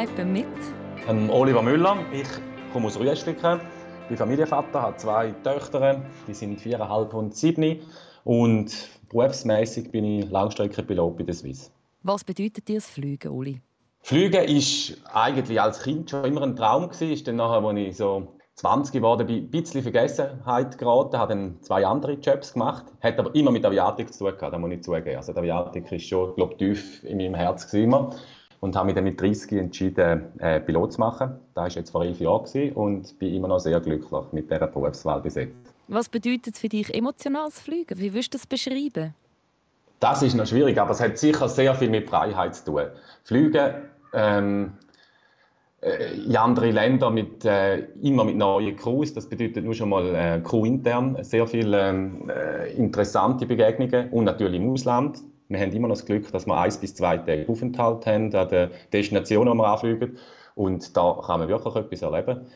Kneipe mit ähm, Oliver Müller. Ich komme aus Rüeschlicken, bin Familienvater, habe zwei Töchter, die sind viereinhalb und sieben. Und berufsmäßig bin ich Langstreckenpilot bei der Swiss. Was bedeutet dir das Fliegen, Oli? Fliegen war eigentlich als Kind schon immer ein Traum gewesen. dann nachher, als ich so 20 geworden bin, ein bisschen Vergessenheit geraten, habe dann zwei andere Jobs gemacht, hat aber immer mit Aviatik zu tun gehabt, das muss ich zugeben. Also die Aviatik ist schon, glaube tief in meinem Herz immer und habe mich dann mit 30 entschieden, äh, Pilot zu machen. Das war jetzt vor elf Jahren und bin immer noch sehr glücklich mit dieser Berufswahl bis jetzt. Was bedeutet für dich emotionales Fliegen? Wie würdest du das beschreiben? Das ist noch schwierig, aber es hat sicher sehr viel mit Freiheit zu tun. Fliegen ähm, äh, in andere Länder mit, äh, immer mit neuen Crews. Das bedeutet nur schon mal äh, Crew intern sehr viele ähm, äh, interessante Begegnungen und natürlich im Ausland. Wir haben immer noch das Glück, dass wir eins bis zwei Tage Aufenthalt haben an der Destination, wo wir anfliegen. Und da kann man wirklich etwas erleben.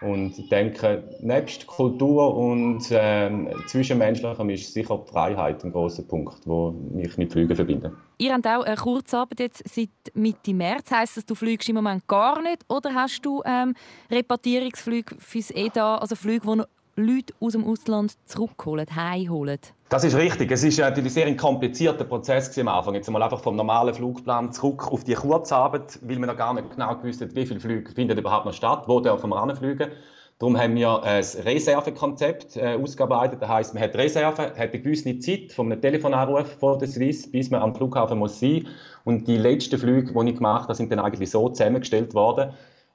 Und ich denke, nebst Kultur und ähm, Zwischenmenschlichem ist sicher die Freiheit ein großer Punkt, der mich mit Flügen verbindet. Ihr habt auch eine Kurzarbeit jetzt seit Mitte März. Heißt das, du fliegst im Moment gar nicht? Oder hast du ähm, Repartierungsflüge fürs EDA, also Flüge, die Leute aus dem Ausland zurückholen, heimholen? Das ist richtig. Es ist natürlich sehr ein komplizierter Prozess am Anfang. Jetzt mal einfach vom normalen Flugplan zurück auf die Kurzarbeit, weil wir noch gar nicht genau gewusst haben, wie viele Flüge finden überhaupt noch statt, wo dürfen wir anfliegen. Darum haben wir ein Reservekonzept äh, ausgearbeitet. Das heisst, man hat Reserve, hat eine gewisse Zeit von einem Telefonanruf von der Swiss, bis man am Flughafen muss sein. Und die letzten Flüge, die ich gemacht habe, sind dann eigentlich so zusammengestellt worden,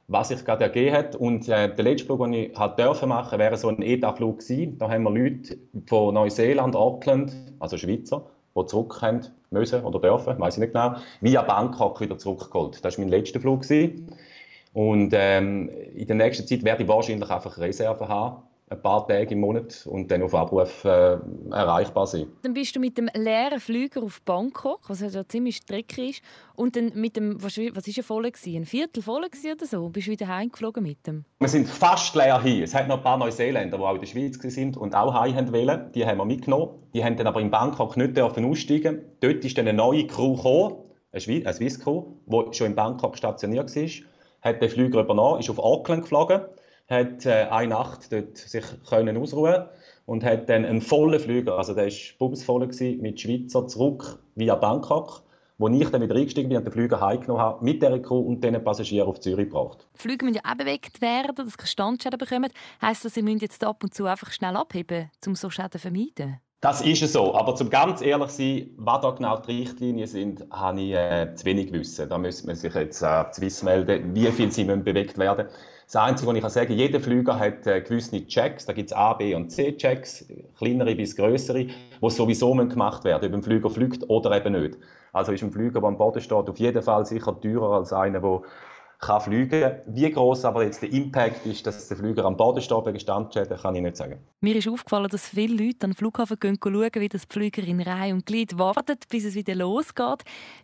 was sich gerade ergeben hat. Und äh, der letzte Flug, den ich halt dürfen machen, wäre so ein ETA-Flug gewesen. Da haben wir Leute von Neuseeland, Auckland, also Schweizer, die zurück haben müssen oder dürfen, weiß ich nicht genau, via Bangkok wieder zurückgeholt. Das war mein letzter Flug. Gewesen. Und ähm, in der nächsten Zeit werde ich wahrscheinlich einfach Reserven haben ein paar Tage im Monat und dann auf Abruf äh, erreichbar sein. Dann bist du mit dem leeren Flüger auf Bangkok, was ja ziemlich streckig ist, und dann mit dem, was, was ist ja voll gewesen? Ein Viertel voll oder so? Bist du wieder heimgeflogen mit dem? Wir sind fast leer hin. Es hat noch ein paar Neuseeländer, die auch in der Schweiz sind und auch heim wollen. Die haben wir mitgenommen. Die haben dann aber in Bangkok nicht dürfen aussteigen. Dort ist dann eine neue Crew gekommen, eine Swiss Crew, die schon in Bangkok stationiert war, hat den Flüger übernommen, ist auf Auckland geflogen hat äh, eine Nacht dort sich können ausruhen und hat dann einen vollen Flüger, also der war bumsvoll mit Schweizer zurück via Bangkok, wo ich dann wieder eingestiegen bin und den Flüger heimgenommen habe, mit der Crew und den Passagieren auf Zürich gebracht. Die Flüge müssen ja auch bewegt werden, dass sie Standschäden bekommen. Heisst das, Sie müssen jetzt ab und zu einfach schnell abheben, um so Schäden zu vermeiden? Das ist es so. Aber zum ganz ehrlich sein, was da genau die Richtlinien sind, habe ich äh, zu wenig wissen. Da müsste man sich jetzt äh, Swiss melden, wie viel sie müssen bewegt werden Das Einzige, was ich kann sagen jeder Flüger hat äh, gewisse Checks. Da gibt es A, B und C-Checks, kleinere bis größere, die sowieso gemacht werden, ob ein Flüger fliegt oder eben nicht. Also ist ein Flüger, der am Boden steht, auf jeden Fall sicher teurer als einer, der kann fliegen. Wie groß aber jetzt der Impact ist, dass der Flüger am Boden steht wegen Standschäden, kann ich nicht sagen. Mir ist aufgefallen, dass viele Leute an den Flughafen gehen schauen, wie das Flüger in Reihe und Glied wartet, bis es wieder losgeht.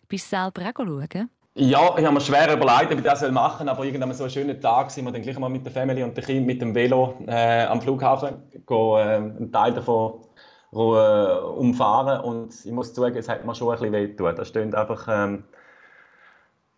Bist du selber auch schauen? Ja, ich habe mir schwer überlegt, ob ich das machen soll, aber irgendwann so einen schönen Tag sind wir dann gleich mal mit der Familie und den Kindern mit dem Velo äh, am Flughafen gehen, äh, einen Teil davon äh, umfahren und ich muss zugeben, es hat mir schon ein bisschen wehgetan. Da stehen einfach ähm,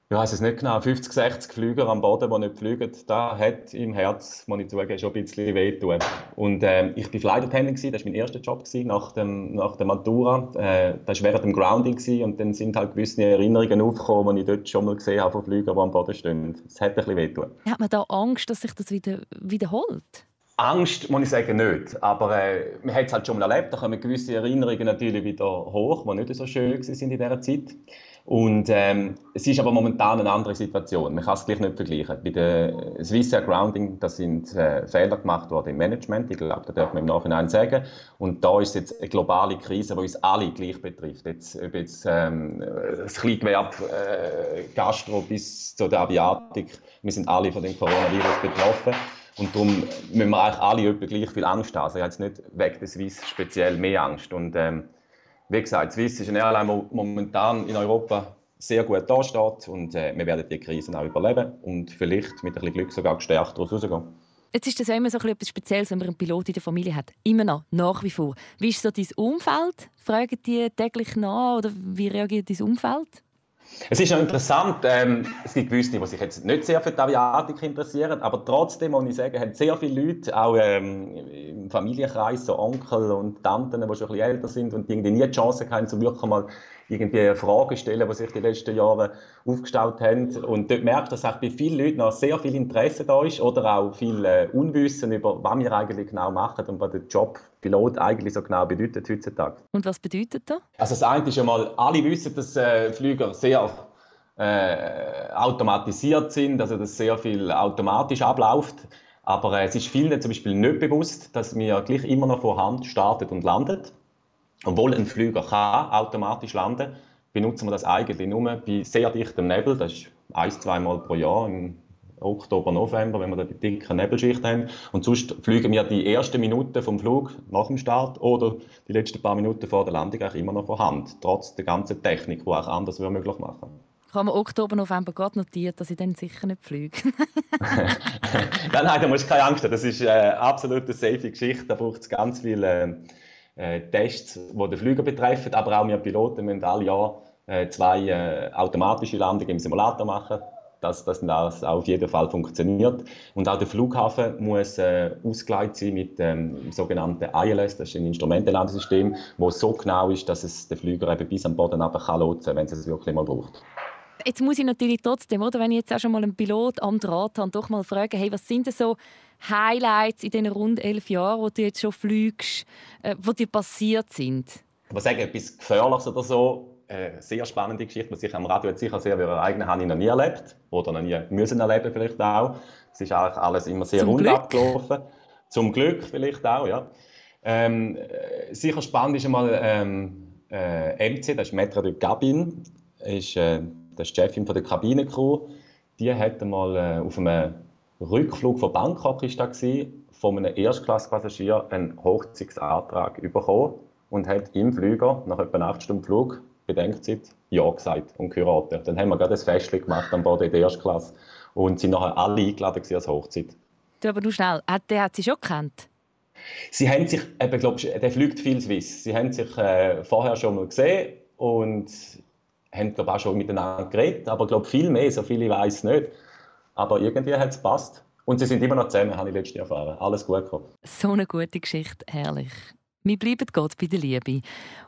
ja, weiß es nicht genau, 50, 60 Flüger am Boden, die nicht fliegen, da hat im Herz, muss ich zugeben, schon ein bisschen wehtun. Und äh, ich war Flight Attendant, das war mein erster Job gewesen, nach, dem, nach der Matura. Äh, das war während dem Grounding gewesen, und dann sind halt gewisse Erinnerungen aufgekommen, die ich dort schon mal gesehen habe von Flügern, die am Boden stehen. Es hat ein bisschen wehtun. Hat man da Angst, dass sich das wieder wiederholt? Angst muss ich sagen nicht, aber äh, man hat es halt schon mal erlebt, da kommen gewisse Erinnerungen natürlich wieder hoch, die nicht so schön waren in dieser Zeit. Und ähm, es ist aber momentan eine andere Situation. Man kann es gleich nicht vergleichen. Bei der Swiss Air Grounding, da sind äh, Fehler gemacht worden im Management. Ich glaube, da darf man im Nachhinein sagen. Und da ist jetzt eine globale Krise, die uns alle gleich betrifft. Jetzt, ob jetzt ähm, das Kleingewerbe, äh, Gastro bis zu der Aviatik, wir sind alle von dem Coronavirus betroffen. Und darum müssen wir eigentlich alle gleich viel Angst haben. Also ich habe jetzt nicht wegen der Swiss speziell mehr Angst. Und ähm, wie gesagt, Swiss ist eine Airline, momentan in Europa sehr gut dasteht und äh, wir werden die Krisen auch überleben und vielleicht mit ein bisschen Glück sogar gestärkt daraus rausgehen. Jetzt ist das ja immer so etwas Spezielles, wenn man einen Pilot in der Familie hat. Immer noch, nach wie vor. Wie ist so dein Umfeld? Fragen die täglich nach oder wie reagiert dein Umfeld? Es ist noch interessant, ähm, es gibt gewisse, die sich jetzt nicht sehr für die Aviatik interessieren, aber trotzdem muss ich sagen, haben sehr viele Leute, auch ähm, im Familienkreis, so Onkel und Tanten, die schon ein bisschen älter sind und die irgendwie nie die Chance haben, so wirklich mal irgendwie Fragen stellen, die sich die letzten Jahre aufgestaut haben. Und dort merkt man, dass auch bei vielen Leuten noch sehr viel Interesse da ist oder auch viel äh, Unwissen über, was wir eigentlich genau machen und was der Job Pilot eigentlich so genau bedeutet heutzutage. Und was bedeutet das? Also das eine ist einmal, alle wissen, dass äh, Flüger sehr äh, automatisiert sind, also dass sehr viel automatisch abläuft. Aber äh, es ist vielen zum Beispiel nicht bewusst, dass wir gleich immer noch von Hand startet und landet. Obwohl ein Flüger kann automatisch landen, benutzen wir das eigentlich nur bei sehr dichtem Nebel. Das ist ein, zweimal pro Jahr im Oktober, November, wenn wir die dicke Nebelschicht haben. Und sonst fliegen wir die ersten Minuten vom Flug nach dem Start oder die letzten paar Minuten vor der Landung eigentlich immer noch von Hand, trotz der ganzen Technik, die auch anders möglich machen habe mir Oktober, November gerade notiert, dass ich dann sicher nicht fliege. nein, nein, da musst du keine Angst haben. Das ist eine äh, absolut safe Geschichte. Da braucht es ganz viele äh, Tests, die den Flüger betreffen. Aber auch wir Piloten müssen alle Jahr äh, zwei äh, automatische Landungen im Simulator machen dass, dass das auf jeden Fall funktioniert. Und auch der Flughafen muss äh, ausgeleitet sein mit dem sogenannten ILS, das ist ein Instrumentenlandesystem, das so genau ist, dass es den Flüger eben bis am Boden runter kann lotsen, wenn es es wirklich mal braucht. Jetzt muss ich natürlich trotzdem, oder, wenn ich jetzt auch schon mal einen Pilot am Draht habe, doch mal fragen, hey, was sind denn so Highlights in diesen rund elf Jahren, wo du jetzt schon fliegst, äh, wo dir passiert sind? Ich muss sagen, etwas Gefährliches oder so, eine äh, sehr spannende Geschichte, die sich am Radio jetzt sicher sehr ereignen habe ich noch nie erlebt oder noch nie müssen erleben vielleicht auch. Es ist eigentlich alles immer sehr Zum rund Glück. abgelaufen. Zum Glück vielleicht auch, ja. Ähm, äh, sicher spannend ist einmal ähm, äh, MC, das ist Metro de Gabin, ist, äh, das ist die Chefin von der Kabinencrew. Die hat einmal äh, auf einem Rückflug von Bangkok ist da gewesen, von einem Erstklasspassagier einen Hochzeitsantrag bekommen und hat im Flüger nach etwa 8 Stunden Flug Bedenkzeit Ja gesagt und geheiratet. Dann haben wir gerade ein Fest gemacht am Boden in der Erstklasse und sind nachher alle eingeladen als Hochzeit. Du, aber du schnell, der hat sie schon gekannt? Sie haben sich, eben, glaub, der fliegt viel Swiss. Sie haben sich äh, vorher schon mal gesehen und haben glaub, auch schon miteinander geredet, aber glaub, viel mehr, so viele weiß es nicht. Aber irgendwie hat es gepasst. Und sie sind immer noch zusammen, habe ich letztes Jahr erfahren. Alles gut gekommen. So eine gute Geschichte, herrlich. Wir bleiben Gott bei der Liebe.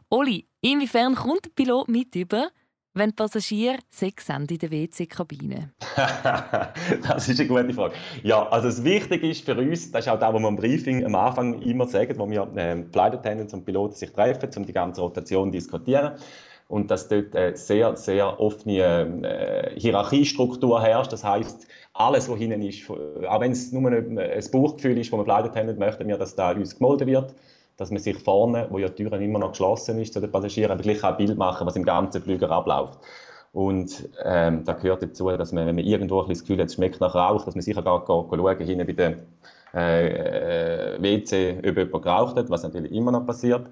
Oli, inwiefern kommt der Pilot mit über, wenn die Passagiere Sex haben in der WC-Kabine? das ist eine gute Frage. Ja, also das Wichtige ist für uns, das ist auch das, was wir im Briefing am Anfang immer sagen, wo wir äh, Flight Attendants und Piloten sich treffen, um die ganze Rotation zu diskutieren und dass dort eine sehr, sehr offene äh, Hierarchiestruktur herrscht. Das heißt, alles, was hinten ist, auch wenn es nur ein, ein Bauchgefühl ist, das wir Flight Attendant möchten wir, dass da uns gemolden wird dass man sich vorne, wo ja die Türen immer noch geschlossen ist zu den Passagieren, aber gleich ein Bild machen, was im ganzen Flüger abläuft. Und ähm, da gehört dazu, dass man, wenn man irgendwo ein das Gefühl hat, es schmeckt nach Rauch, dass man sicher gar schauen hinten bei der äh, äh WC, ob jemand geraucht hat, was natürlich immer noch passiert.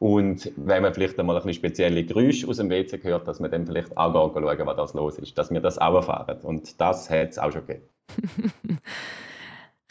Und wenn man vielleicht einmal ein bisschen spezielle Geräusche aus dem WC hört, dass man dann vielleicht auch schauen, was das los ist, dass wir das auch erfahren. Und das hat es auch schon gegeben.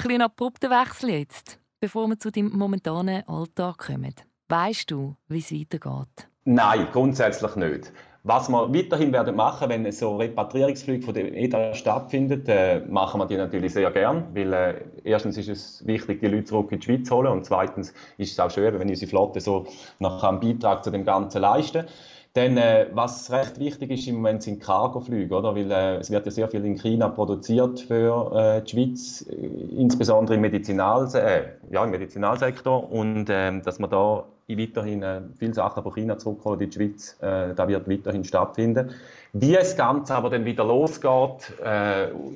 ein abrupter Wechsel jetzt bevor wir zu deinem momentanen Alltag kommen. Weißt du, wie es weitergeht? Nein, grundsätzlich nicht. Was wir weiterhin werden machen, wenn so Repatriierungsflüge von der EDA stattfindet, äh, machen wir die natürlich sehr gern, weil äh, erstens ist es wichtig, die Leute zurück in die Schweiz zu holen und zweitens ist es auch schön, wenn unsere Flotte so noch einen Beitrag zu dem Ganzen leisten dann, äh, was recht wichtig ist im Moment, sind Cargoflüge, oder? Weil äh, es wird ja sehr viel in China produziert für äh, die Schweiz, äh, insbesondere im, Medizinal, äh, ja, im Medizinalsektor. Und ähm, dass man da weiterhin äh, viele Sachen von China zurückholen in die Schweiz, da wird weiterhin stattfinden. Wie es Ganze aber dann wieder losgeht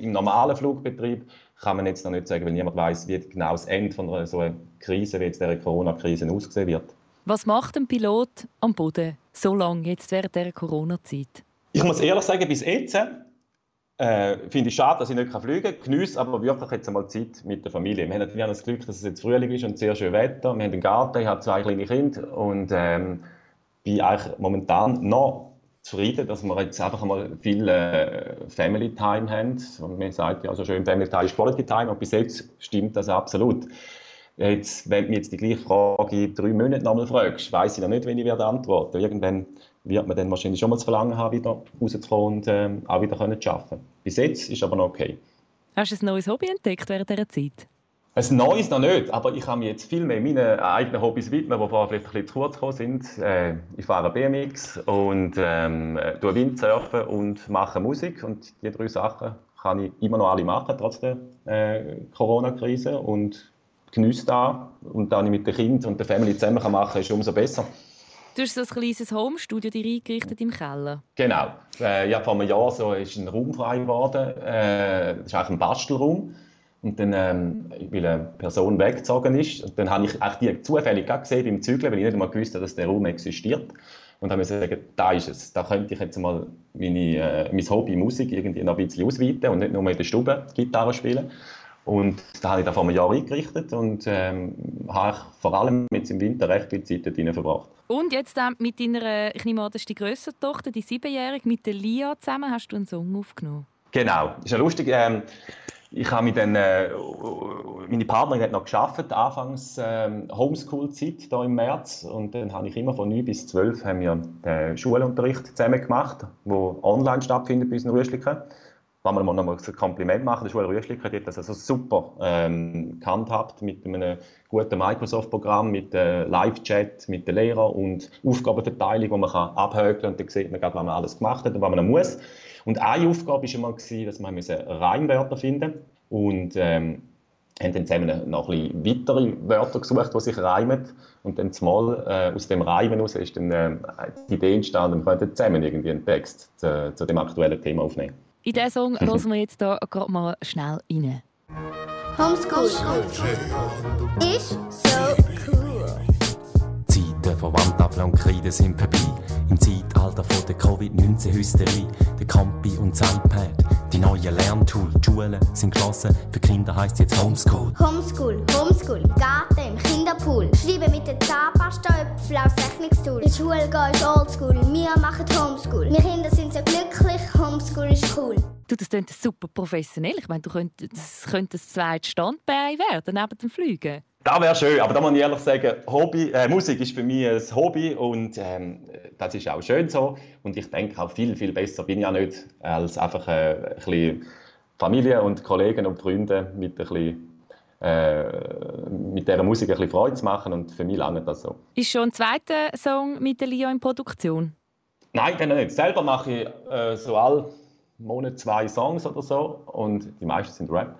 im normalen Flugbetrieb, kann man jetzt noch nicht sagen, weil niemand weiß, wie genau das Ende von einer so einer Krise wie jetzt der Corona-Krise aussehen wird. Was macht ein Pilot am Boden so lange jetzt während der Corona-Zeit? Ich muss ehrlich sagen, bis jetzt äh, finde ich schade, dass ich nicht fliegen kann. Genieße aber wirklich jetzt einmal Zeit mit der Familie. Wir haben natürlich das Glück, dass es jetzt Frühling ist und sehr schön Wetter. Wir haben einen Garten, ich habe zwei kleine Kinder und ähm, bin eigentlich momentan noch zufrieden, dass wir jetzt einfach mal viel äh, Family Time haben. Und man sagt ja so schön, Family Time ist Quality Time und bis jetzt stimmt das absolut. Jetzt, wenn du mir jetzt die gleiche Frage in drei Monaten nochmal fragst, weiß ich noch nicht, wenn ich werde antworten. Irgendwann wird man dann wahrscheinlich schon mal das Verlangen haben, wieder rauszukommen und ähm, auch wieder können zu arbeiten. Bis jetzt ist aber noch okay. Hast du ein neues Hobby entdeckt während dieser Zeit? Ein neues noch nicht, aber ich kann mich jetzt viel mehr meinen eigenen Hobbys widmen, die vorher vielleicht ein bisschen zu kurz gekommen sind. Äh, ich fahre BMX und ähm, tue Windsurfen und mache Musik und die drei Sachen kann ich immer noch alle machen, trotz der äh, Corona-Krise und genieße da und dann mit den Kindern und der Family zusammen kann machen, ist umso besser. Du hast so ein kleines Homestudio dir eingerichtet im Keller. Genau. Äh, ja, vor einem Jahr so ist ein Raum frei geworden. Äh, das ist eigentlich ein Bastelraum. Und dann, ähm, weil eine Person weggezogen ist, und dann habe ich auch die zufällig gesehen beim Zügeln, weil ich nicht einmal gewusst dass der Raum existiert. Und habe mir gesagt, da ist es. Da könnte ich jetzt mal meine, äh, mein Hobby Musik irgendwie noch ein bisschen ausweiten und nicht nur in der Stube Gitarre spielen. Und da habe ich da vor einem Jahr eingerichtet und ähm, habe vor allem jetzt im Winter recht viel Zeit dort verbracht. Und jetzt äh, mit deiner, ich nehme an, das ist die grössere Tochter, die siebenjährige, mit der Lia zusammen hast du einen Song aufgenommen. Genau, ist ja lustig. Ähm, ich habe mit den, äh, meine Partnerin hat noch geschafft, anfangs äh, Homeschool-Zeit da im März und dann habe ich immer von 9 bis 12 haben wir den Schulunterricht zusammen gemacht, wo online stattfindet bei unseren Rüschliken. Wenn wir mal noch mal ein Kompliment machen, der Schule Rüschliken hat das also super ähm, gehandhabt mit einem guten Microsoft-Programm, mit äh, Live-Chat, mit den Lehrern und Aufgabenverteilung, wo man kann abhökeln und dann sieht man gerade, was man alles gemacht hat und was man muss. Und eine Aufgabe war immer, dass wir Reimwörter finden und ähm, haben dann zusammen noch ein bisschen weitere Wörter gesucht, die sich reimen. Und dann zumal äh, aus dem Reimen heraus ist dann äh, die Idee entstanden, wir könnten zusammen irgendwie einen Text zu, zu dem aktuellen Thema aufnehmen. In diesen Song hören wir jetzt hier gerade mal schnell rein. Homeschool ist so. Zeiten von Wandtafeln und Kreide sind vorbei. Im Zeitalter von der Covid-19-Hysterie, der Campi und das iPad, die neuen Lerntool, die Schulen sind geschlossen, für Kinder heisst jetzt Homeschool. Homeschool, Homeschool, Garten, im Kinderpool. Schreiben mit den Zahnpasta-Äpfeln aus Rechnungstool. In die Schule gehen ist oldschool, wir machen Homeschool. Wir Kinder sind so glücklich, Homeschool ist cool. Du, das klingt super professionell. Ich meine, du könntest, das könnte das zweite Standbein werden, neben dem Fliegen. Das wäre schön, aber da muss ich ehrlich sagen, Hobby, äh, Musik ist für mich ein Hobby und ähm, das ist auch schön so. Und ich denke auch viel, viel besser bin ich ja nicht, als einfach äh, ein bisschen Familie und Kollegen und Freunde mit, ein bisschen, äh, mit dieser Musik ein bisschen Freude zu machen und für mich lange das so. Ist schon ein zweiter Song mit der Lia in Produktion? Nein, den nicht. Selber mache ich äh, so alle Monate zwei Songs oder so und die meisten sind Rap.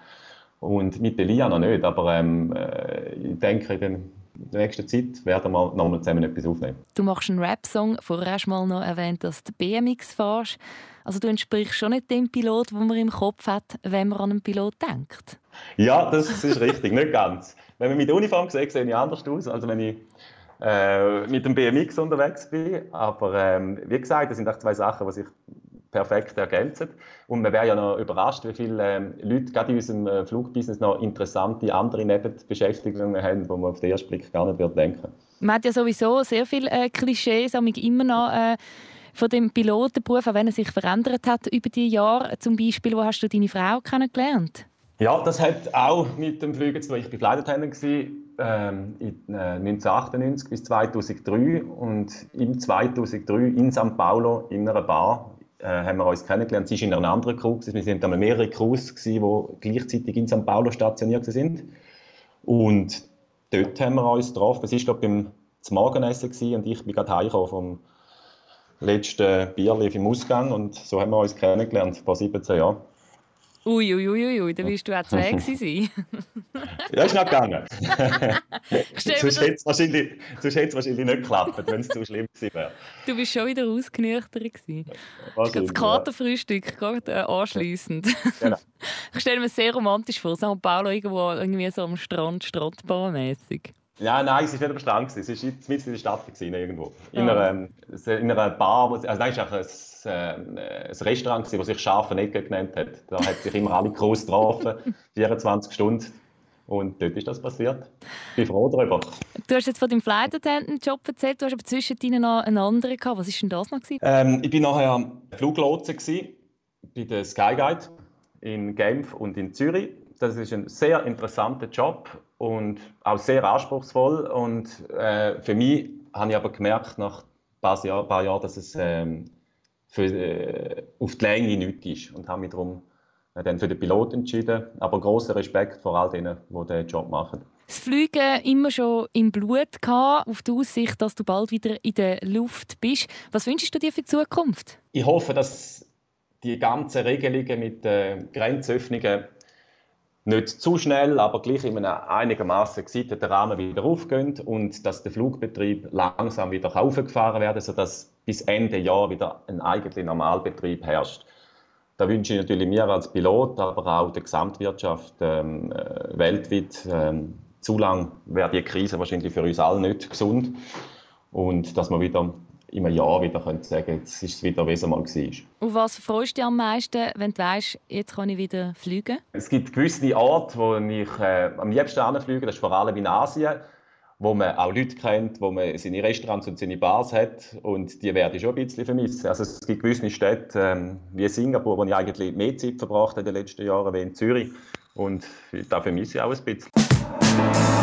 Und mit der Lia noch nicht, aber ähm, äh, ich denke, in der nächsten Zeit werden wir noch mal zusammen etwas aufnehmen. Du machst einen Rap-Song, vorher hast du mal noch erwähnt, dass du BMX fährst. Also du entsprichst schon nicht dem Pilot, den man im Kopf hat, wenn man an einen Pilot denkt. Ja, das ist richtig, nicht ganz. Wenn man mit der Uniform sieht, sehe ich anders aus, als wenn ich äh, mit dem BMX unterwegs bin. Aber ähm, wie gesagt, das sind auch zwei Sachen, die sich perfekt ergänzen. Und man wäre ja noch überrascht, wie viele ähm, Leute gerade in unserem äh, Flugbusiness noch interessante andere Nebenbeschäftigungen haben, die man auf den ersten Blick gar nicht wird denken Man hat ja sowieso sehr viele äh, Klischees, immer noch äh, von dem Pilotenberuf, auch wenn er sich verändert hat über die Jahre. Zum Beispiel, wo hast du deine Frau kennengelernt? Ja, das hat auch mit dem Fliegen zu tun. Ich war Flight ähm, in, äh, 1998 bis 2003 und im 2003 in St. Paulo in einer Bar äh, haben wir uns kennengelernt. Sie war in einer anderen Crew. Wir sind einmal mehrere Crews, die gleichzeitig in St. Paulo stationiert sind. Und dort haben wir uns getroffen. Es war, glaube beim Morgenessen und ich bin gerade heimgekommen vom letzten Bierlief im Ausgang und so haben wir uns kennengelernt, vor 17 Jahren. Uiuiuiui, ui, ui, dann wirst du auch zwei sein. ja, ist nicht gegangen. sonst hätte es wahrscheinlich, wahrscheinlich nicht geklappt, wenn es zu schlimm gewesen wäre. Du bist schon wieder ausgenüchtert gewesen. Das Katerfrühstück, gerade äh, anschliessend. Genau. Ich stelle mir sehr romantisch vor, St. Paulo irgendwo irgendwie so am Strand, Strandbar-mässig. Ja, nein, es war nicht am Strand. Es war mitten in der Stadt irgendwo. In, ja. einer, in einer Bar, also nein, es war ein, ein, ein Restaurant, das sich Scharfe Ecke genannt hat. Da hat sich immer alle groß getroffen, 24 Stunden. Und dort ist das passiert. Ich bin froh darüber. Du hast jetzt von deinem Flight Attendant Job erzählt, du hast aber zwischendrin noch einen anderen gehabt. Was war denn das noch? Ähm, ich war nachher Fluglotse bei der Skyguide in Genf und in Zürich. Das ist ein sehr interessanter Job und auch sehr anspruchsvoll. Und äh, für mich habe ich aber gemerkt, nach paar Jahre, paar Jahre dass es ähm, für, äh, auf die Länge nichts ist und habe mich darum äh, dann für den Pilot entschieden. Aber großer Respekt vor all denen, die diesen Job machen. Das Fliegen immer schon im Blut gehabt, auf die Aussicht, dass du bald wieder in der Luft bist. Was wünschst du dir für die Zukunft? Ich hoffe, dass die ganzen Regelungen mit den Grenzöffnungen nicht zu schnell, aber gleich in einem einigermaßen gesitteten Rahmen wieder aufgehen und dass der Flugbetrieb langsam wieder aufgefahren wird, sodass bis Ende Jahr wieder ein eigentlich Normalbetrieb herrscht. Da wünsche ich natürlich mir als Pilot, aber auch der Gesamtwirtschaft ähm, äh, weltweit. Ähm, zu lang wäre die Krise wahrscheinlich für uns alle nicht gesund. Und dass wir wieder in einem Jahr wieder können sagen jetzt ist es wieder, wie es einmal war. Auf was freust du dich am meisten, wenn du weißt, jetzt kann ich wieder fliegen? Es gibt gewisse Orte, wo ich äh, am liebsten anfliege, das ist vor allem in Asien, wo man auch Leute kennt, wo man seine Restaurants und seine Bars hat und die werde ich schon ein bisschen vermissen. Also es gibt gewisse Städte ähm, wie Singapur, wo ich eigentlich mehr Zeit verbracht habe in den letzten Jahren wie in Zürich und da vermisse ich auch ein bisschen.